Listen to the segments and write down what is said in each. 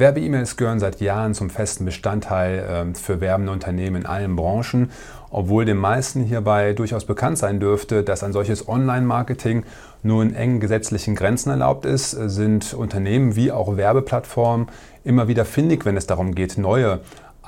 Werbe-E-Mails gehören seit Jahren zum festen Bestandteil äh, für werbende Unternehmen in allen Branchen, obwohl den meisten hierbei durchaus bekannt sein dürfte, dass ein solches Online-Marketing nur in engen gesetzlichen Grenzen erlaubt ist, sind Unternehmen wie auch Werbeplattformen immer wieder findig, wenn es darum geht, neue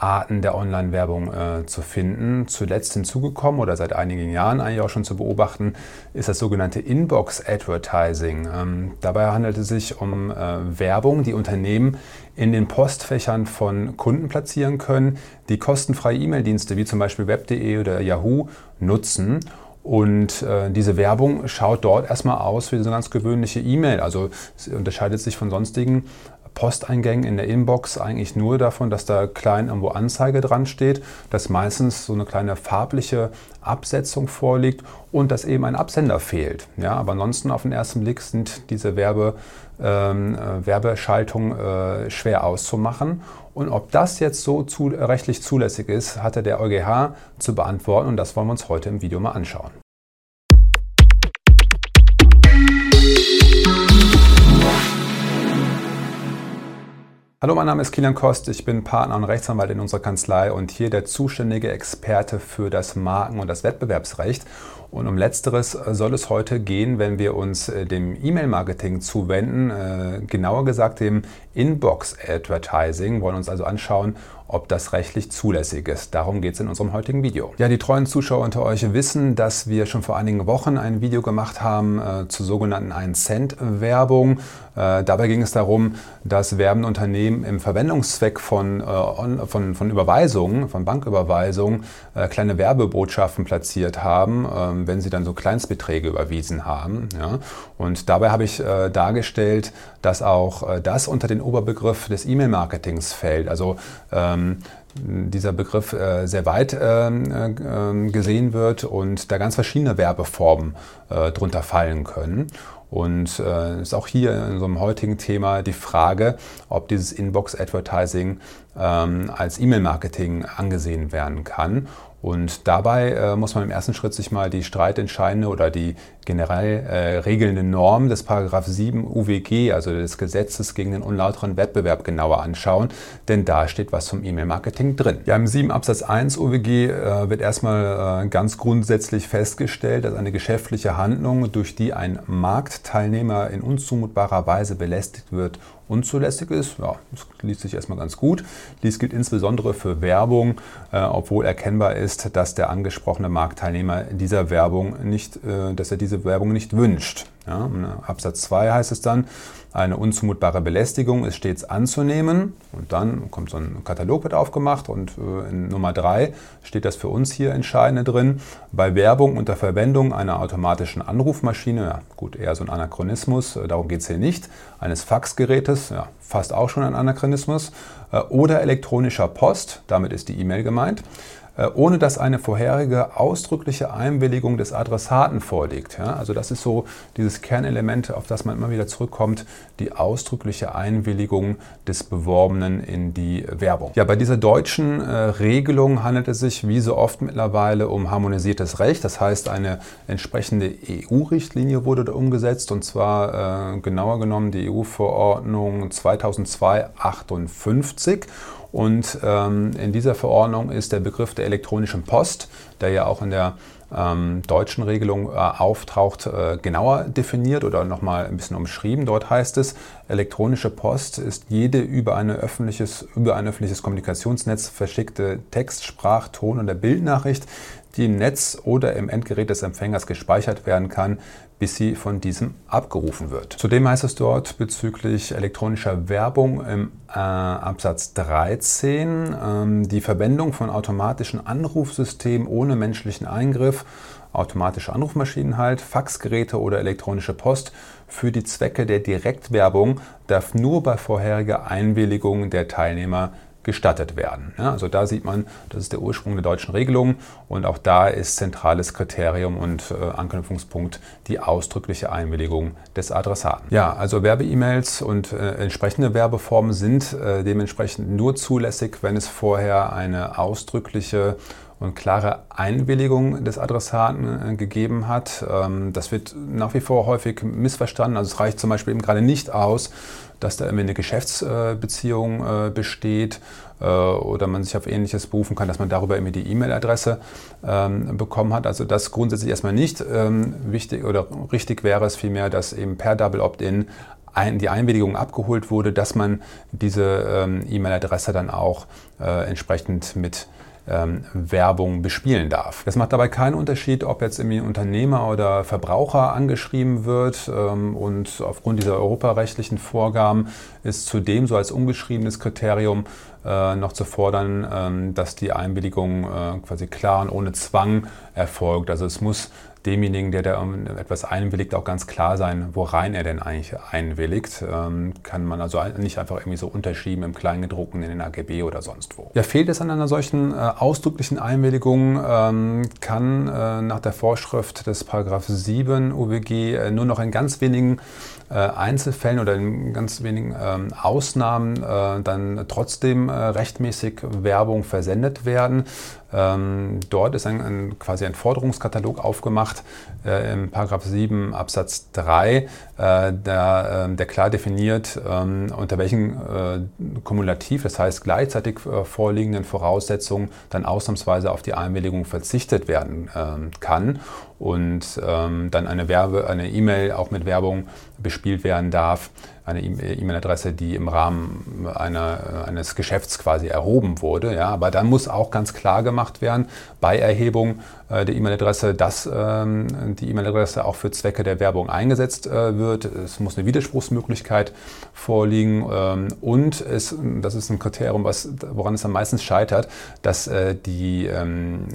Arten der Online-Werbung äh, zu finden. Zuletzt hinzugekommen oder seit einigen Jahren eigentlich auch schon zu beobachten, ist das sogenannte Inbox-Advertising. Ähm, dabei handelt es sich um äh, Werbung, die Unternehmen in den Postfächern von Kunden platzieren können, die kostenfreie E-Mail-Dienste wie zum Beispiel web.de oder Yahoo nutzen. Und äh, diese Werbung schaut dort erstmal aus wie so eine ganz gewöhnliche E-Mail. Also es unterscheidet sich von sonstigen Posteingängen in der Inbox eigentlich nur davon, dass da klein irgendwo Anzeige dran steht, dass meistens so eine kleine farbliche Absetzung vorliegt und dass eben ein Absender fehlt. Ja, aber ansonsten auf den ersten Blick sind diese Werbe, ähm, äh, Werbeschaltungen äh, schwer auszumachen. Und ob das jetzt so zu, rechtlich zulässig ist, hatte der EuGH zu beantworten und das wollen wir uns heute im Video mal anschauen. Hallo, mein Name ist Kilian Kost, ich bin Partner und Rechtsanwalt in unserer Kanzlei und hier der zuständige Experte für das Marken- und das Wettbewerbsrecht. Und um letzteres soll es heute gehen, wenn wir uns äh, dem E-Mail-Marketing zuwenden, äh, genauer gesagt dem Inbox-Advertising, wollen uns also anschauen, ob das rechtlich zulässig ist. Darum geht es in unserem heutigen Video. Ja, die treuen Zuschauer unter euch wissen, dass wir schon vor einigen Wochen ein Video gemacht haben äh, zur sogenannten 1-Cent-Werbung. Äh, dabei ging es darum, dass werbende Unternehmen im Verwendungszweck von, äh, von, von Überweisungen, von Banküberweisungen, äh, kleine Werbebotschaften platziert haben, ähm, wenn sie dann so Kleinstbeträge überwiesen haben. Ja. Und dabei habe ich äh, dargestellt, dass auch äh, das unter den Oberbegriff des E-Mail-Marketings fällt. Also ähm, dieser Begriff äh, sehr weit äh, äh, gesehen wird und da ganz verschiedene Werbeformen äh, drunter fallen können. Und äh, ist auch hier in unserem heutigen Thema die Frage, ob dieses Inbox-Advertising ähm, als E-Mail-Marketing angesehen werden kann. Und dabei äh, muss man im ersten Schritt sich mal die streitentscheidende oder die generell äh, regelnde Norm des Paragraph 7 UWG, also des Gesetzes gegen den unlauteren Wettbewerb, genauer anschauen, denn da steht was zum E-Mail-Marketing drin. Ja, im 7 Absatz 1 UWG äh, wird erstmal äh, ganz grundsätzlich festgestellt, dass eine geschäftliche Handlung, durch die ein Marktteilnehmer in unzumutbarer Weise belästigt wird, unzulässig ist. Ja, das liest sich erstmal ganz gut. Dies gilt insbesondere für Werbung, äh, obwohl erkennbar ist, dass der angesprochene Marktteilnehmer dieser Werbung nicht, äh, dass er diese Werbung nicht wünscht. Ja, Absatz 2 heißt es dann, eine unzumutbare Belästigung ist stets anzunehmen. Und dann kommt so ein Katalog wird aufgemacht und äh, in Nummer 3 steht das für uns hier Entscheidende drin. Bei Werbung unter Verwendung einer automatischen Anrufmaschine, ja gut, eher so ein Anachronismus, äh, darum geht es hier nicht, eines Faxgerätes, ja, fast auch schon ein Anachronismus, äh, oder elektronischer Post, damit ist die E-Mail gemeint, ohne dass eine vorherige ausdrückliche Einwilligung des Adressaten vorliegt. Ja, also das ist so dieses Kernelement, auf das man immer wieder zurückkommt, die ausdrückliche Einwilligung des Beworbenen in die Werbung. Ja, bei dieser deutschen äh, Regelung handelt es sich wie so oft mittlerweile um harmonisiertes Recht. Das heißt, eine entsprechende EU-Richtlinie wurde da umgesetzt und zwar äh, genauer genommen die EU-Verordnung 2002-58. Und ähm, in dieser Verordnung ist der Begriff der elektronischen Post, der ja auch in der ähm, deutschen Regelung äh, auftaucht, äh, genauer definiert oder nochmal ein bisschen umschrieben. Dort heißt es, elektronische Post ist jede über, eine öffentliches, über ein öffentliches Kommunikationsnetz verschickte Text-, Sprach-, Ton- oder Bildnachricht, die im Netz oder im Endgerät des Empfängers gespeichert werden kann, bis sie von diesem abgerufen wird. Zudem heißt es dort bezüglich elektronischer Werbung im äh, Absatz 13 ähm, die Verwendung von automatischen Anrufsystemen ohne menschlichen Eingriff, automatische Anrufmaschinen halt, Faxgeräte oder elektronische Post für die Zwecke der Direktwerbung darf nur bei vorheriger Einwilligung der Teilnehmer gestattet werden. Ja, also da sieht man, das ist der Ursprung der deutschen Regelung und auch da ist zentrales Kriterium und äh, Anknüpfungspunkt die ausdrückliche Einwilligung des Adressaten. Ja, also Werbe-E-Mails und äh, entsprechende Werbeformen sind äh, dementsprechend nur zulässig, wenn es vorher eine ausdrückliche und klare Einwilligung des Adressaten gegeben hat. Ähm, das wird nach wie vor häufig missverstanden. Also es reicht zum Beispiel eben gerade nicht aus, dass da irgendwie eine Geschäftsbeziehung besteht oder man sich auf Ähnliches berufen kann, dass man darüber irgendwie die E-Mail-Adresse ähm, bekommen hat. Also das grundsätzlich erstmal nicht ähm, wichtig oder richtig wäre es vielmehr, dass eben per Double Opt-in die Einwilligung abgeholt wurde, dass man diese E-Mail-Adresse dann auch äh, entsprechend mit ähm, Werbung bespielen darf. Das macht dabei keinen Unterschied, ob jetzt irgendwie Unternehmer oder Verbraucher angeschrieben wird ähm, und aufgrund dieser europarechtlichen Vorgaben ist zudem so als ungeschriebenes Kriterium äh, noch zu fordern, ähm, dass die Einwilligung äh, quasi klar und ohne Zwang erfolgt. Also es muss demjenigen, der da etwas einwilligt, auch ganz klar sein, worein er denn eigentlich einwilligt. Ähm, kann man also nicht einfach irgendwie so unterschieben im Kleingedruckten in den AGB oder sonst wo. Ja, fehlt es an einer solchen äh, ausdrücklichen Einwilligung, ähm, kann äh, nach der Vorschrift des Paragraph 7 UWG äh, nur noch in ganz wenigen Einzelfällen oder in ganz wenigen ähm, Ausnahmen dann trotzdem rechtmäßig Werbung versendet werden. Ähm, dort ist ein, ein, quasi ein Forderungskatalog aufgemacht äh, im Paragraph 7 Absatz 3, äh, der, äh, der, klar definiert, ähm, unter welchen äh, kumulativ, das heißt gleichzeitig äh, vorliegenden Voraussetzungen dann ausnahmsweise auf die Einwilligung verzichtet werden ähm, kann und ähm, dann eine Werbe, eine E-Mail auch mit Werbung bespielt werden darf eine E-Mail-Adresse, die im Rahmen einer, eines Geschäfts quasi erhoben wurde. Ja, aber dann muss auch ganz klar gemacht werden bei Erhebung äh, der E-Mail-Adresse, dass ähm, die E-Mail-Adresse auch für Zwecke der Werbung eingesetzt äh, wird. Es muss eine Widerspruchsmöglichkeit vorliegen ähm, und es, das ist ein Kriterium, was, woran es am meisten scheitert, dass äh, die ähm,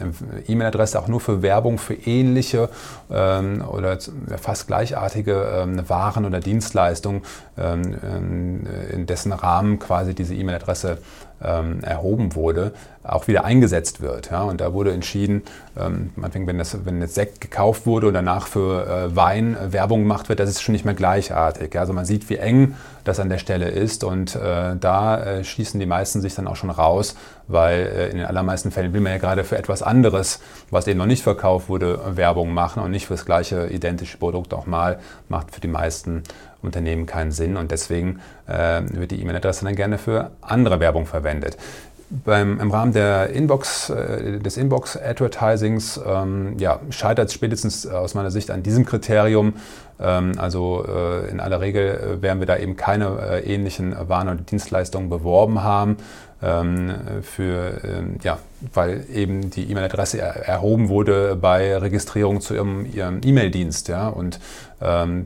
E-Mail-Adresse auch nur für Werbung für ähnliche ähm, oder fast gleichartige Waren oder Dienstleistungen in dessen Rahmen quasi diese E-Mail-Adresse ähm, erhoben wurde, auch wieder eingesetzt wird. Ja? Und da wurde entschieden, ähm, wenn, das, wenn jetzt Sekt gekauft wurde und danach für äh, Wein äh, Werbung gemacht wird, das ist schon nicht mehr gleichartig. Ja? Also man sieht, wie eng das an der Stelle ist. Und äh, da äh, schießen die meisten sich dann auch schon raus, weil äh, in den allermeisten Fällen will man ja gerade für etwas anderes, was eben noch nicht verkauft wurde, Werbung machen und nicht für das gleiche identische Produkt auch mal, macht für die meisten Unternehmen keinen Sinn. Und deswegen äh, wird die E-Mail-Adresse dann gerne für andere Werbung verwendet. Beim, Im Rahmen der Inbox, äh, des Inbox-Advertisings ähm, ja, scheitert es spätestens aus meiner Sicht an diesem Kriterium. Ähm, also äh, in aller Regel werden wir da eben keine äh, ähnlichen Waren oder Dienstleistungen beworben haben ähm, für, ähm, ja, weil eben die E-Mail-Adresse erhoben wurde bei Registrierung zu ihrem, E-Mail-Dienst. Ja? Und ähm,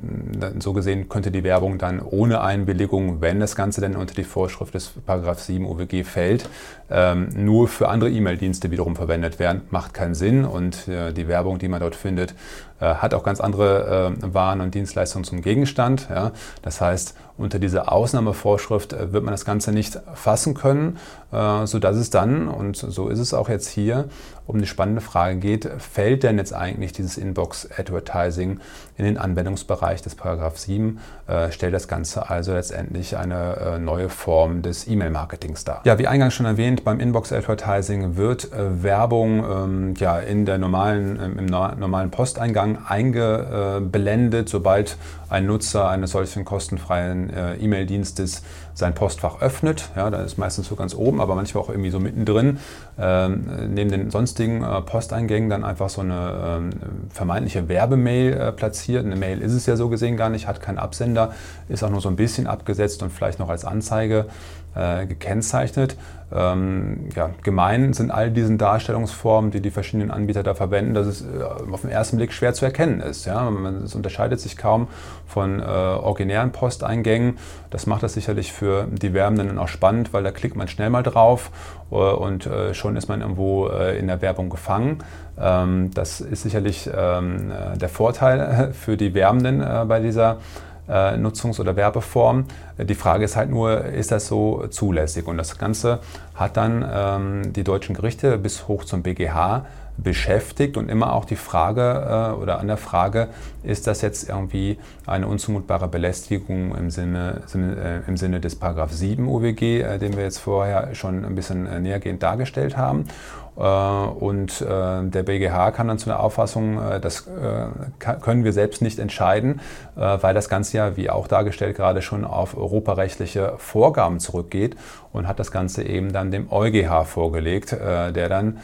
so gesehen könnte die Werbung dann ohne Einwilligung, wenn das Ganze denn unter die Vorschrift des Paragraph 7 UWG fällt, ähm, nur für andere E-Mail-Dienste wiederum verwendet werden. Macht keinen Sinn und äh, die Werbung, die man dort findet, äh, hat auch ganz andere äh, Waren und Dienstleistungen zum Gegenstand. Ja? Das heißt, unter dieser Ausnahmevorschrift äh, wird man das Ganze nicht fassen können, sodass es dann, und so ist es auch jetzt hier, um die spannende Frage geht, fällt denn jetzt eigentlich dieses Inbox-Advertising in den Anwendungsbereich des Paragraph 7, äh, stellt das Ganze also letztendlich eine äh, neue Form des E-Mail-Marketings dar. Ja, wie eingangs schon erwähnt, beim Inbox-Advertising wird äh, Werbung ähm, ja, in der normalen, im normalen Posteingang eingeblendet, sobald ein Nutzer eines solchen kostenfreien äh, E-Mail-Dienstes sein Postfach öffnet. Ja, da ist meistens so ganz oben, aber manchmal auch irgendwie so mittendrin. Ähm, neben den sonstigen äh, Posteingängen dann einfach so eine ähm, vermeintliche Werbemail äh, platziert. Eine Mail ist es ja so gesehen gar nicht, hat keinen Absender, ist auch nur so ein bisschen abgesetzt und vielleicht noch als Anzeige äh, gekennzeichnet. Ähm, ja, gemein sind all diesen Darstellungsformen, die die verschiedenen Anbieter da verwenden, dass es äh, auf den ersten Blick schwer zu erkennen ist. Ja? Es unterscheidet sich kaum von äh, originären Posteingängen. Das macht das sicherlich für die Werbenden auch spannend, weil da klickt man schnell mal drauf äh, und äh, schon ist man irgendwo äh, in der Werbung gefangen. Ähm, das ist sicherlich ähm, der Vorteil für die Werbenden bei dieser äh, Nutzungs- oder Werbeform. Die Frage ist halt nur, ist das so zulässig? Und das Ganze hat dann ähm, die deutschen Gerichte bis hoch zum BGH beschäftigt und immer auch die Frage äh, oder an der Frage, ist das jetzt irgendwie eine unzumutbare Belästigung im Sinne, äh, im Sinne des Paragraph 7 UWG, äh, den wir jetzt vorher schon ein bisschen äh, nähergehend dargestellt haben. Und der BGH kam dann zu der Auffassung, das können wir selbst nicht entscheiden, weil das Ganze ja, wie auch dargestellt, gerade schon auf europarechtliche Vorgaben zurückgeht und hat das Ganze eben dann dem EuGH vorgelegt, der dann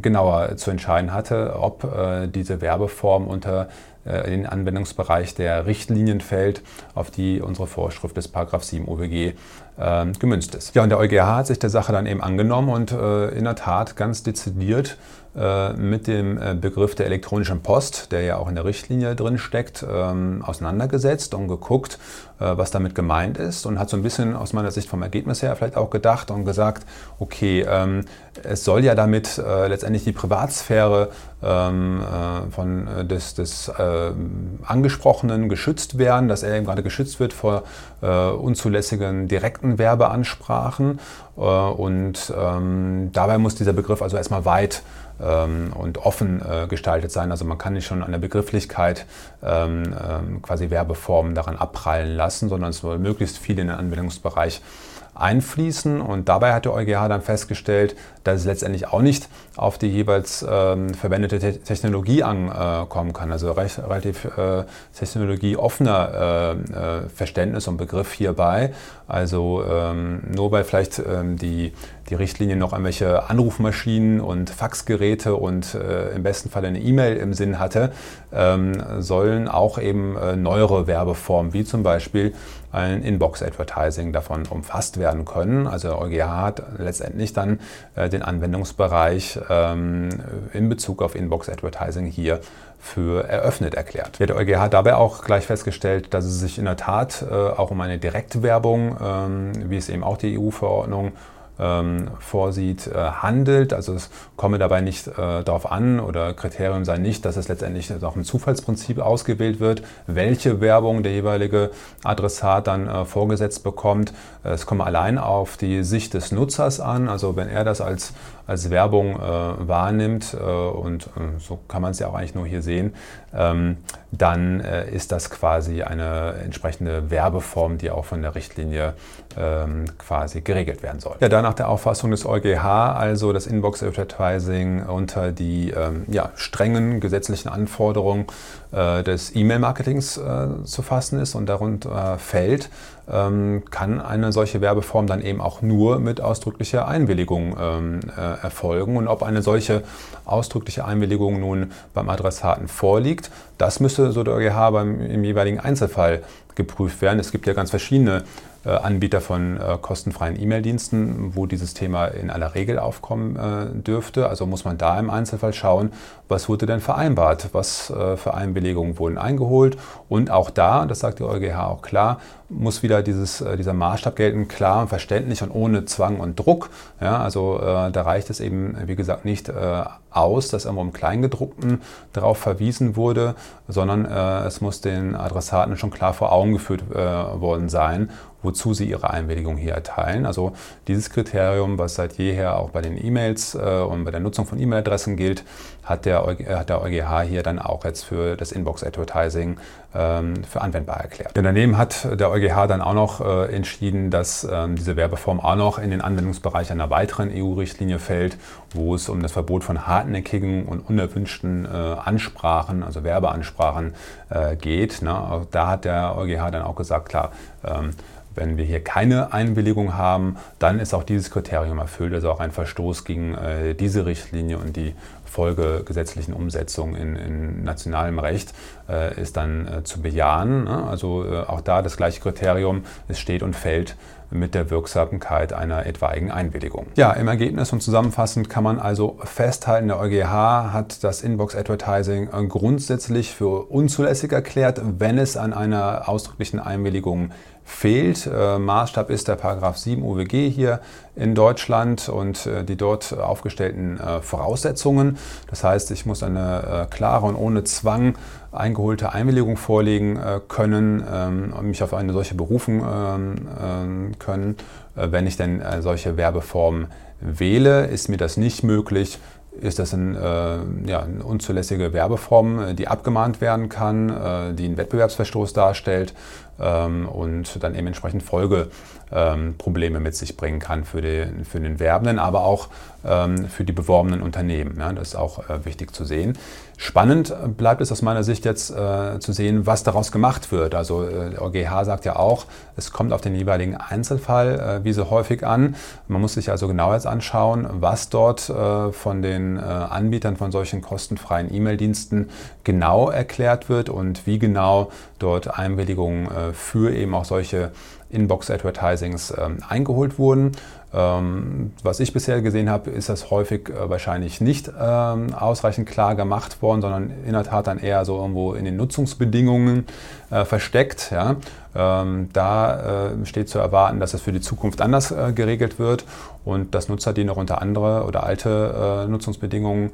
genauer zu entscheiden hatte, ob diese Werbeform unter äh, in den Anwendungsbereich der Richtlinien fällt, auf die unsere Vorschrift des 7 OWG äh, gemünzt ist. Ja, und der EuGH hat sich der Sache dann eben angenommen und äh, in der Tat ganz dezidiert äh, mit dem äh, Begriff der elektronischen Post, der ja auch in der Richtlinie drin steckt, ähm, auseinandergesetzt und geguckt, äh, was damit gemeint ist und hat so ein bisschen aus meiner Sicht vom Ergebnis her vielleicht auch gedacht und gesagt, okay, ähm, es soll ja damit letztendlich die Privatsphäre ähm, von, des, des Angesprochenen geschützt werden, dass er eben gerade geschützt wird vor unzulässigen direkten Werbeansprachen. Und dabei muss dieser Begriff also erstmal weit und offen äh, gestaltet sein. Also man kann nicht schon an der Begrifflichkeit ähm, ähm, quasi Werbeformen daran abprallen lassen, sondern es soll möglichst viel in den Anwendungsbereich einfließen. Und dabei hat der EuGH dann festgestellt, dass es letztendlich auch nicht auf die jeweils ähm, verwendete Te Technologie ankommen kann. Also recht, relativ äh, technologieoffener äh, äh, Verständnis und Begriff hierbei. Also ähm, nur weil vielleicht ähm, die, die Richtlinie noch irgendwelche Anrufmaschinen und Faxgeräte und äh, im besten Fall eine E-Mail im Sinn hatte, ähm, sollen auch eben äh, neuere Werbeformen wie zum Beispiel ein Inbox-Advertising davon umfasst werden können. Also EuGH hat letztendlich dann äh, den Anwendungsbereich ähm, in Bezug auf Inbox-Advertising hier für eröffnet erklärt. Der EuGH hat dabei auch gleich festgestellt, dass es sich in der Tat äh, auch um eine Direktwerbung, ähm, wie es eben auch die EU-Verordnung ähm, vorsieht, äh, handelt. Also es komme dabei nicht äh, darauf an oder Kriterium sei nicht, dass es letztendlich nach dem Zufallsprinzip ausgewählt wird, welche Werbung der jeweilige Adressat dann äh, vorgesetzt bekommt. Es komme allein auf die Sicht des Nutzers an. Also wenn er das als, als Werbung äh, wahrnimmt, äh, und äh, so kann man es ja auch eigentlich nur hier sehen, ähm, dann ist das quasi eine entsprechende Werbeform, die auch von der Richtlinie ähm, quasi geregelt werden soll. Ja, danach nach der Auffassung des EuGH also das Inbox Advertising unter die ähm, ja, strengen gesetzlichen Anforderungen äh, des E-Mail-Marketings äh, zu fassen ist und darunter äh, fällt, kann eine solche Werbeform dann eben auch nur mit ausdrücklicher Einwilligung ähm, äh, erfolgen. Und ob eine solche ausdrückliche Einwilligung nun beim Adressaten vorliegt, das müsste so der EuGH beim, im jeweiligen Einzelfall geprüft werden. Es gibt ja ganz verschiedene äh, Anbieter von äh, kostenfreien E-Mail-Diensten, wo dieses Thema in aller Regel aufkommen äh, dürfte. Also muss man da im Einzelfall schauen, was wurde denn vereinbart, was für Einbelegungen wurden eingeholt. Und auch da, das sagt die EuGH auch klar, muss wieder dieses, dieser Maßstab gelten, klar und verständlich und ohne Zwang und Druck. Ja, also da reicht es eben, wie gesagt, nicht aus, dass irgendwo im Kleingedruckten darauf verwiesen wurde, sondern es muss den Adressaten schon klar vor Augen geführt worden sein wozu sie ihre Einwilligung hier erteilen. Also dieses Kriterium, was seit jeher auch bei den E-Mails äh, und bei der Nutzung von E-Mail-Adressen gilt, hat der, hat der EuGH hier dann auch jetzt für das Inbox-Advertising ähm, für anwendbar erklärt. Denn daneben hat der EuGH dann auch noch äh, entschieden, dass ähm, diese Werbeform auch noch in den Anwendungsbereich einer weiteren EU-Richtlinie fällt, wo es um das Verbot von hartnäckigen und unerwünschten äh, Ansprachen, also Werbeansprachen äh, geht. Ne? Da hat der EuGH dann auch gesagt, klar, ähm, wenn wir hier keine Einwilligung haben, dann ist auch dieses Kriterium erfüllt, also auch ein Verstoß gegen äh, diese Richtlinie und die folgegesetzlichen Umsetzung in, in nationalem Recht äh, ist dann äh, zu bejahen. Ne? Also äh, auch da das gleiche Kriterium, es steht und fällt mit der Wirksamkeit einer etwaigen Einwilligung. Ja, im Ergebnis und zusammenfassend kann man also festhalten, der EuGH hat das Inbox Advertising äh, grundsätzlich für unzulässig erklärt, wenn es an einer ausdrücklichen Einwilligung fehlt. Äh, Maßstab ist der Paragraph 7 UWG hier in Deutschland und äh, die dort aufgestellten äh, Voraussetzungen. Das heißt, ich muss eine klare und ohne Zwang eingeholte Einwilligung vorlegen können ähm, und mich auf eine solche berufen ähm, ähm, können. Wenn ich denn solche Werbeformen wähle, ist mir das nicht möglich, ist das ein, äh, ja, eine unzulässige Werbeform, die abgemahnt werden kann, äh, die einen Wettbewerbsverstoß darstellt und dann eben entsprechend Folgeprobleme ähm, mit sich bringen kann für den, für den Werbenden, aber auch ähm, für die beworbenen Unternehmen. Ja, das ist auch äh, wichtig zu sehen. Spannend bleibt es aus meiner Sicht jetzt äh, zu sehen, was daraus gemacht wird. Also äh, der OGH sagt ja auch, es kommt auf den jeweiligen Einzelfall äh, wie so häufig an. Man muss sich also genau jetzt anschauen, was dort äh, von den äh, Anbietern von solchen kostenfreien E-Mail-Diensten genau erklärt wird und wie genau dort Einwilligungen äh, für eben auch solche Inbox-Advertisings ähm, eingeholt wurden. Ähm, was ich bisher gesehen habe, ist das häufig äh, wahrscheinlich nicht ähm, ausreichend klar gemacht worden, sondern in der Tat dann eher so irgendwo in den Nutzungsbedingungen äh, versteckt. Ja. Ähm, da äh, steht zu erwarten, dass es für die Zukunft anders geregelt wird und dass Nutzer, die noch unter andere oder alte Nutzungsbedingungen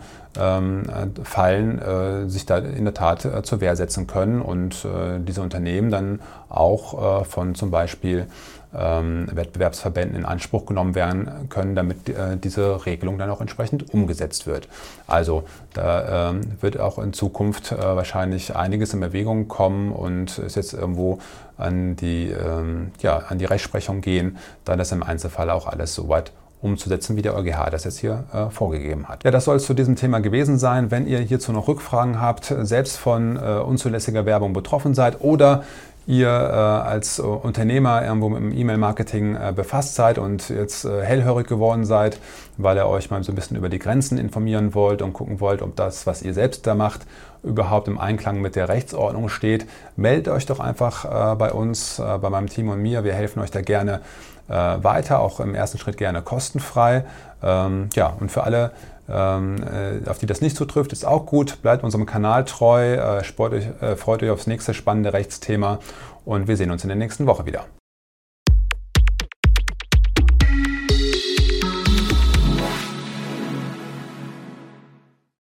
fallen, sich da in der Tat zur Wehr setzen können und diese Unternehmen dann auch von zum Beispiel Wettbewerbsverbänden in Anspruch genommen werden können, damit äh, diese Regelung dann auch entsprechend umgesetzt wird. Also da ähm, wird auch in Zukunft äh, wahrscheinlich einiges in Bewegung kommen und es jetzt irgendwo an die, ähm, ja, an die Rechtsprechung gehen, da das im Einzelfall auch alles soweit umzusetzen, wie der EuGH das jetzt hier äh, vorgegeben hat. Ja, das soll es zu diesem Thema gewesen sein. Wenn ihr hierzu noch Rückfragen habt, selbst von äh, unzulässiger Werbung betroffen seid oder ihr äh, als Unternehmer irgendwo mit dem E-Mail-Marketing äh, befasst seid und jetzt äh, hellhörig geworden seid, weil ihr euch mal so ein bisschen über die Grenzen informieren wollt und gucken wollt, ob das, was ihr selbst da macht, überhaupt im Einklang mit der Rechtsordnung steht, meldet euch doch einfach äh, bei uns, äh, bei meinem Team und mir. Wir helfen euch da gerne äh, weiter, auch im ersten Schritt gerne kostenfrei. Ähm, ja, und für alle, äh, auf die das nicht zutrifft, ist auch gut. Bleibt unserem Kanal treu, äh, euch, äh, freut euch aufs nächste spannende Rechtsthema und wir sehen uns in der nächsten Woche wieder.